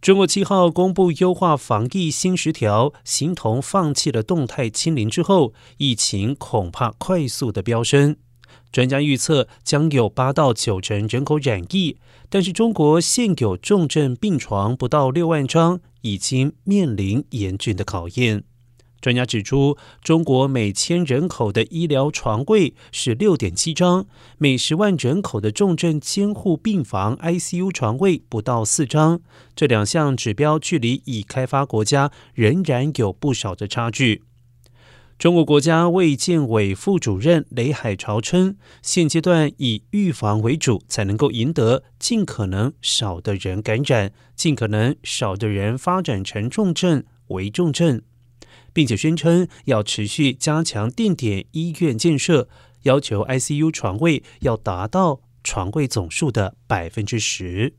中国七号公布优化防疫新十条，形同放弃了动态清零之后，疫情恐怕快速的飙升。专家预测将有八到九成人口染疫，但是中国现有重症病床不到六万张，已经面临严峻的考验。专家指出，中国每千人口的医疗床位是六点七张，每十万人口的重症监护病房 ICU 床位不到四张。这两项指标距离已开发国家仍然有不少的差距。中国国家卫健委副主任雷海潮称，现阶段以预防为主，才能够赢得尽可能少的人感染，尽可能少的人发展成重症、危重症。并且宣称要持续加强定点医院建设，要求 ICU 床位要达到床位总数的百分之十。